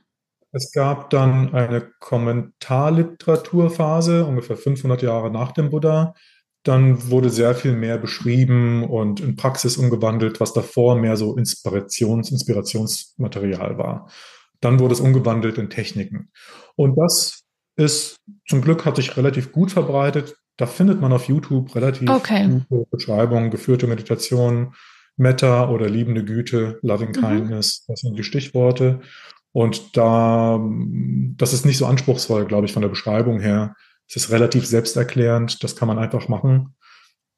Es gab dann eine Kommentarliteraturphase, ungefähr 500 Jahre nach dem Buddha. Dann wurde sehr viel mehr beschrieben und in Praxis umgewandelt, was davor mehr so Inspirations, Inspirationsmaterial war. Dann wurde es umgewandelt in Techniken. Und das ist zum Glück hat sich relativ gut verbreitet. Da findet man auf YouTube relativ okay. gute Beschreibungen, geführte Meditationen, Metta oder liebende Güte, Loving mhm. Kindness, das sind die Stichworte. Und da, das ist nicht so anspruchsvoll, glaube ich, von der Beschreibung her. Es ist relativ selbsterklärend, das kann man einfach machen.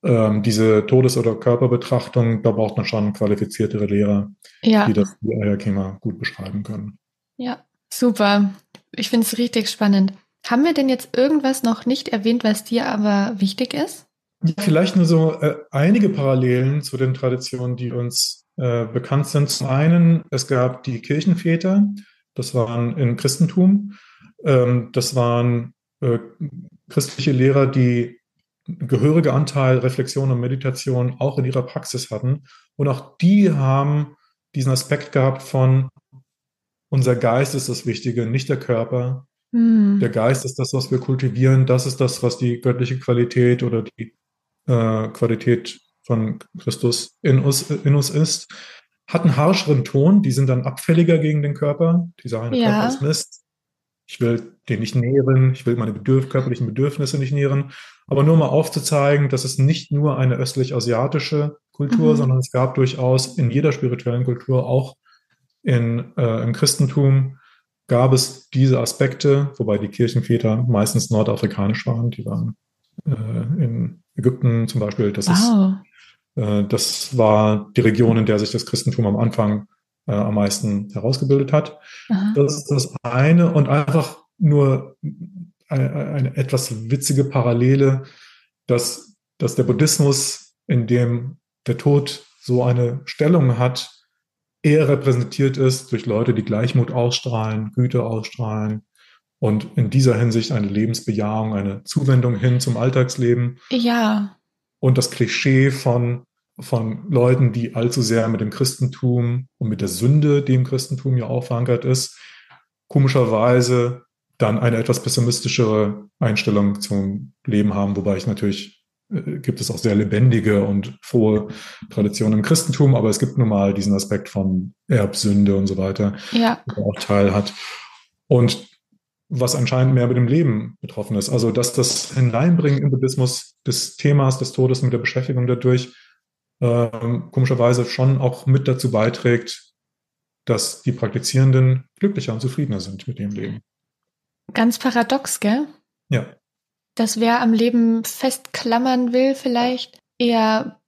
Ähm, diese Todes- oder Körperbetrachtung, da braucht man schon qualifiziertere Lehrer, ja. die das Ayakema gut beschreiben können. Ja, super. Ich finde es richtig spannend. Haben wir denn jetzt irgendwas noch nicht erwähnt, was dir aber wichtig ist? Ja, vielleicht nur so äh, einige Parallelen zu den Traditionen, die uns äh, bekannt sind. Zum einen, es gab die Kirchenväter, das waren im Christentum, ähm, das waren äh, christliche Lehrer, die gehörige Anteil Reflexion und Meditation auch in ihrer Praxis hatten. Und auch die haben diesen Aspekt gehabt von, unser Geist ist das Wichtige, nicht der Körper. Mhm. Der Geist ist das, was wir kultivieren. Das ist das, was die göttliche Qualität oder die äh, Qualität von Christus in uns, in uns ist. Hat einen harscheren Ton, die sind dann abfälliger gegen den Körper. Die sagen, der ja. Körper ist Mist. Ich will den nicht nähren, ich will meine bedürf körperlichen Bedürfnisse nicht nähren. Aber nur mal aufzuzeigen, dass es nicht nur eine östlich-asiatische Kultur, mhm. sondern es gab durchaus in jeder spirituellen Kultur, auch in, äh, im Christentum, gab es diese Aspekte, wobei die Kirchenväter meistens nordafrikanisch waren. Die waren äh, in Ägypten zum Beispiel. Das, wow. ist, äh, das war die Region, in der sich das Christentum am Anfang äh, am meisten herausgebildet hat. Aha. Das ist das eine und einfach nur eine, eine etwas witzige Parallele, dass, dass der Buddhismus, in dem der Tod so eine Stellung hat, eher repräsentiert ist durch Leute, die Gleichmut ausstrahlen, Güte ausstrahlen und in dieser Hinsicht eine Lebensbejahung, eine Zuwendung hin zum Alltagsleben. Ja. Und das Klischee von, von Leuten, die allzu sehr mit dem Christentum und mit der Sünde, die im Christentum ja auch verankert ist, komischerweise dann eine etwas pessimistischere Einstellung zum Leben haben, wobei ich natürlich gibt es auch sehr lebendige und frohe Traditionen im Christentum, aber es gibt nun mal diesen Aspekt von Erbsünde und so weiter, ja. der auch Teil hat. Und was anscheinend mehr mit dem Leben betroffen ist. Also, dass das Hineinbringen im Buddhismus des Themas des Todes mit der Beschäftigung dadurch ähm, komischerweise schon auch mit dazu beiträgt, dass die Praktizierenden glücklicher und zufriedener sind mit dem Leben. Ganz paradox, gell? Ja. Dass wer am Leben festklammern will, vielleicht eher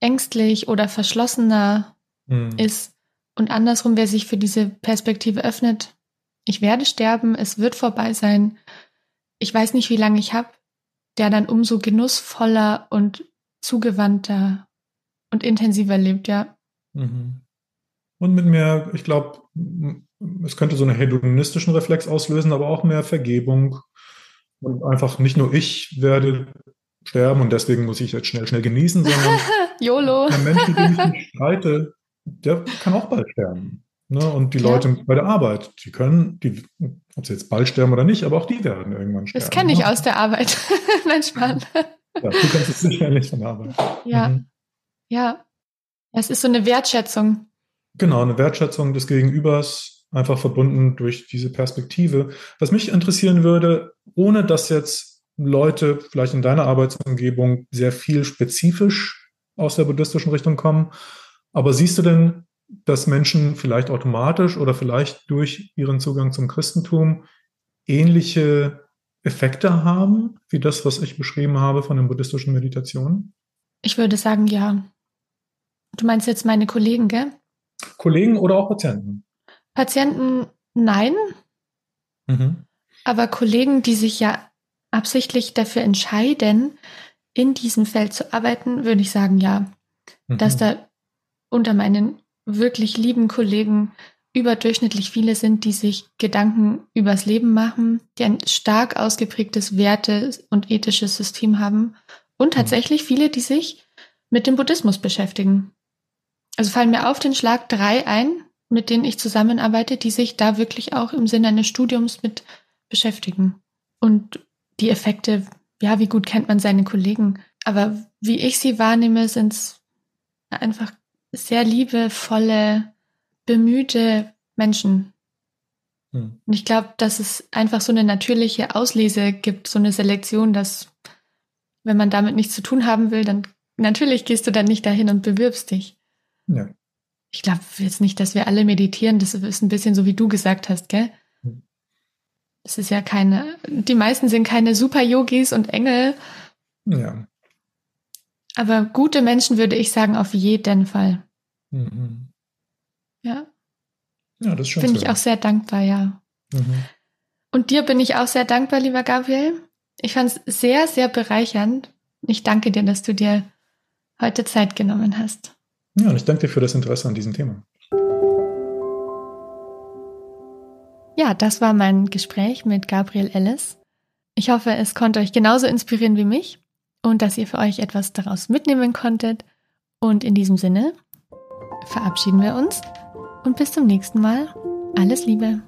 ängstlich oder verschlossener hm. ist. Und andersrum, wer sich für diese Perspektive öffnet, ich werde sterben, es wird vorbei sein, ich weiß nicht, wie lange ich habe, der dann umso genussvoller und zugewandter und intensiver lebt, ja. Mhm. Und mit mehr, ich glaube, es könnte so einen hedonistischen Reflex auslösen, aber auch mehr Vergebung. Und einfach nicht nur ich werde sterben und deswegen muss ich jetzt schnell, schnell genießen, sondern YOLO. der Mensch, mit dem ich mich streite, der kann auch bald sterben. Ne? Und die Leute ja. bei der Arbeit, die können, die, ob sie jetzt bald sterben oder nicht, aber auch die werden irgendwann sterben. Das kenne ich ne? aus der Arbeit. Nein, spannend. Ja, du kennst es sicherlich von der Arbeit. Ja. Mhm. Ja. Es ist so eine Wertschätzung. Genau, eine Wertschätzung des Gegenübers, einfach verbunden durch diese Perspektive. Was mich interessieren würde, ohne dass jetzt Leute vielleicht in deiner Arbeitsumgebung sehr viel spezifisch aus der buddhistischen Richtung kommen, aber siehst du denn dass Menschen vielleicht automatisch oder vielleicht durch ihren Zugang zum Christentum ähnliche Effekte haben, wie das, was ich beschrieben habe von den buddhistischen Meditationen? Ich würde sagen, ja. Du meinst jetzt meine Kollegen, gell? Kollegen oder auch Patienten? Patienten, nein. Mhm. Aber Kollegen, die sich ja absichtlich dafür entscheiden, in diesem Feld zu arbeiten, würde ich sagen, ja. Mhm. Dass da unter meinen wirklich lieben Kollegen überdurchschnittlich viele sind, die sich Gedanken übers Leben machen, die ein stark ausgeprägtes Werte- und ethisches System haben und mhm. tatsächlich viele, die sich mit dem Buddhismus beschäftigen. Also fallen mir auf den Schlag drei ein, mit denen ich zusammenarbeite, die sich da wirklich auch im Sinne eines Studiums mit beschäftigen. Und die Effekte, ja, wie gut kennt man seine Kollegen? Aber wie ich sie wahrnehme, sind es einfach sehr liebevolle, bemühte Menschen. Hm. Und ich glaube, dass es einfach so eine natürliche Auslese gibt, so eine Selektion, dass wenn man damit nichts zu tun haben will, dann natürlich gehst du dann nicht dahin und bewirbst dich. Ja. Ich glaube jetzt nicht, dass wir alle meditieren. Das ist ein bisschen so, wie du gesagt hast, gell? Hm. Das ist ja keine, die meisten sind keine Super-Yogis und Engel. Ja. Aber gute Menschen würde ich sagen, auf jeden Fall. Mhm. Ja. Ja, das ist schon. Finde ich auch sehr dankbar, ja. Mhm. Und dir bin ich auch sehr dankbar, lieber Gabriel. Ich fand es sehr, sehr bereichernd. Ich danke dir, dass du dir heute Zeit genommen hast. Ja, und ich danke dir für das Interesse an diesem Thema. Ja, das war mein Gespräch mit Gabriel Ellis. Ich hoffe, es konnte euch genauso inspirieren wie mich und dass ihr für euch etwas daraus mitnehmen konntet. Und in diesem Sinne verabschieden wir uns und bis zum nächsten Mal. Alles Liebe.